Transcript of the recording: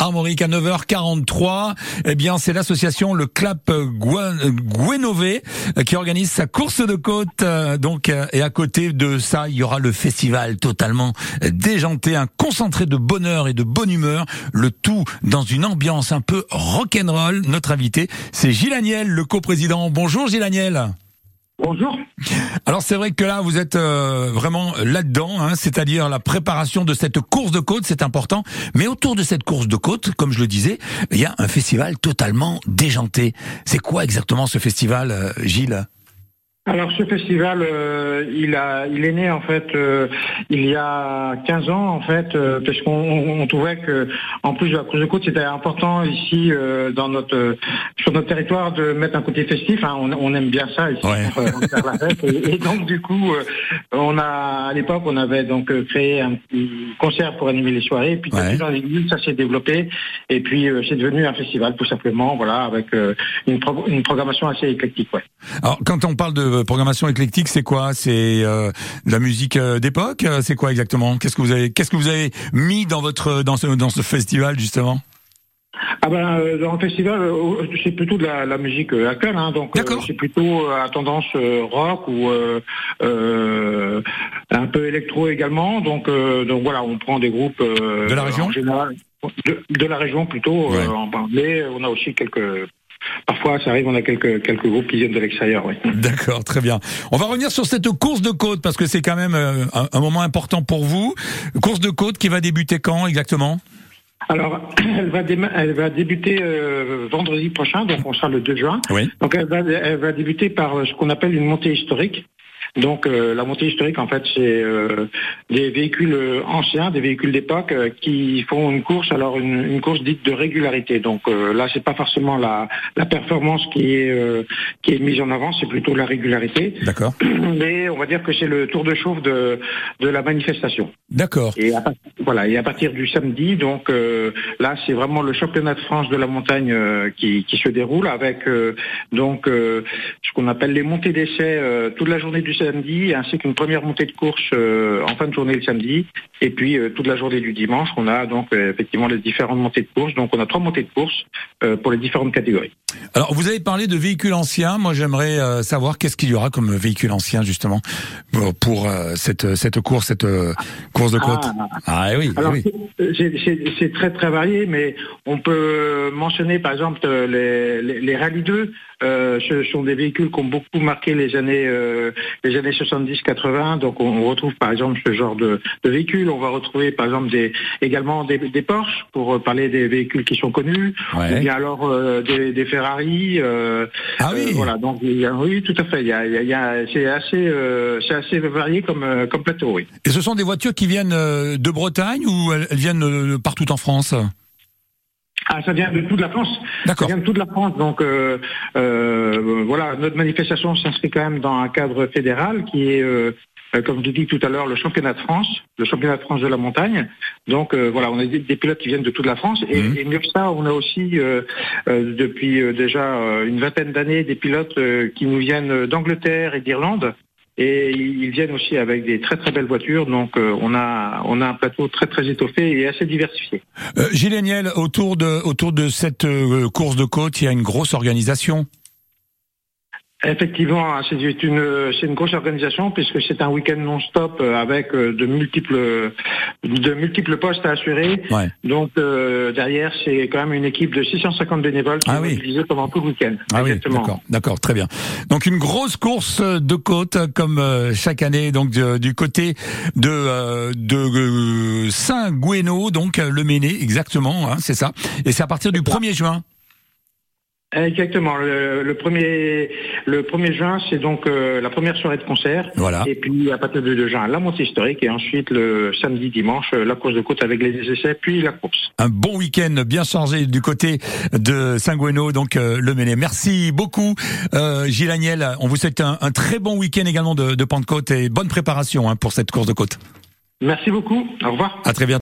Armorique à 9h43. Eh bien, c'est l'association Le Clap Gouenové qui organise sa course de côte. Donc, et à côté de ça, il y aura le festival totalement déjanté, un concentré de bonheur et de bonne humeur, le tout dans une ambiance un peu rock'n'roll. Notre invité, c'est Gilles Aniel, le coprésident. Bonjour Gilles Aniel. Bonjour. Alors c'est vrai que là vous êtes euh, vraiment là-dedans, hein, c'est-à-dire la préparation de cette course de côte, c'est important. Mais autour de cette course de côte, comme je le disais, il y a un festival totalement déjanté. C'est quoi exactement ce festival, euh, Gilles? Alors ce festival, euh, il a, il est né en fait euh, il y a 15 ans en fait, euh, parce qu'on trouvait que en plus de la course de côte, c'était important ici dans notre sur notre territoire de mettre un côté festif. Hein. on, aime bien ça ici, faire la fête. Et, donc du coup, on a à l'époque, on avait donc créé un petit concert pour animer les soirées. Et puis dans l'église, ça s'est développé. Et puis c'est devenu un festival tout simplement, voilà, avec une, une programmation assez éclectique. Ouais. Alors quand on parle de euh, programmation éclectique, c'est quoi? C'est euh, la musique euh, d'époque? C'est quoi exactement? Qu'est-ce que vous avez Qu'est-ce que vous avez mis dans votre dans ce dans ce festival justement? Ah ben dans le festival c'est plutôt de la, musique actuelle hein, donc c'est plutôt à tendance rock ou un peu électro également donc donc voilà on prend des groupes de la région? en général de, la région plutôt en mais on a aussi quelques Parfois, ça arrive, on a quelques, quelques groupes qui viennent de l'extérieur. Oui. D'accord, très bien. On va revenir sur cette course de côte parce que c'est quand même euh, un, moment important pour vous. Course de côte qui va débuter quand exactement? Alors, elle va, elle va débuter euh, vendredi prochain, donc on sera le 2 juin. Oui. Donc, elle va, elle va débuter par ce qu'on appelle une montée historique. Donc euh, la montée historique, en fait, c'est euh, des véhicules euh, anciens, des véhicules d'époque qui font une course, alors une, une, course dite de régularité. Donc là, c'est pas forcément la, la performance qui est qui est mise en avant, c'est plutôt la régularité. D'accord. Mais on va dire que c'est le tour de chauffe de de la manifestation. D'accord. Et voilà, et à partir du samedi, donc là, c'est vraiment le championnat de France de la montagne qui, qui se déroule avec donc ce qu'on appelle les montées d'essai toute la journée du samedi, ainsi qu'une première montée de course euh, en fin de journée le samedi, et puis euh, toute la journée du dimanche, on a donc euh, effectivement les différentes montées de course. Donc on a trois montées de course pour les différentes catégories. Alors vous avez parlé de véhicules anciens. Moi j'aimerais savoir qu'est-ce qu'il y aura comme véhicule ancien justement pour cette cette course, cette course de côte. Ah, ah oui. oui. C'est très très varié, mais on peut mentionner par exemple les, les, les Rallye 2. ce sont des véhicules qui ont beaucoup marqué les années les années 70-80. Donc on retrouve par exemple ce genre de, de véhicules. On va retrouver par exemple des, également des, des Porsche pour parler des véhicules qui sont connus. Ouais. Ou bien alors euh, des, des, Ferrari. Euh, ah oui. Euh, voilà. Donc il y a, oui, tout à fait. Il y a, il y a, c'est assez, euh, c'est assez varié comme, comme plateau. Oui. Et ce sont des voitures qui viennent de Bretagne ou elles viennent partout en France? Ah, ça vient de toute la France. D'accord. Ça vient de toute la France. Donc euh, euh, voilà, notre manifestation s'inscrit quand même dans un cadre fédéral qui est, euh, comme je dis tout à l'heure, le championnat de France, le championnat de France de la montagne. Donc voilà, on a des, pilotes qui viennent de toute la France. Et, mmh. et mieux que ça, on a aussi depuis déjà une vingtaine d'années des pilotes qui nous viennent d'Angleterre et d'Irlande et ils viennent aussi avec des très très belles voitures. Donc euh, on a on a un plateau très très étoffé et assez diversifié. Euh, Gilles autour de autour de cette euh, course de côte, il y a une grosse organisation. Effectivement, c'est une c'est une grosse organisation puisque c'est un week-end non-stop euh, avec euh, de multiples de multiples postes à assurer. Donc euh, derrière, c'est quand même une équipe de 650 bénévoles qui ah oui. pendant tout le week-end. Ah oui, d'accord, d'accord, très bien. Donc une grosse course de côte comme chaque année, donc du côté de de Saint-Gouéno, donc le Méné, exactement, hein, c'est ça. Et c'est à partir du 1er juin. Exactement. Le, le, premier le 1er juin, c'est donc euh, la première soirée de concert. Voilà. Et puis à partir du 2 juin, la montée historique et ensuite le samedi dimanche euh, la course de côte avec les essais puis la course. Un bon week-end bien chargé du côté de Saint-Goueno, donc euh, le Méné. Merci beaucoup Gilles Agnel. On vous souhaite un, un très bon week-end également de, de Pentecôte et bonne préparation hein, pour cette course de côte. Merci beaucoup. Au revoir. À très bientôt.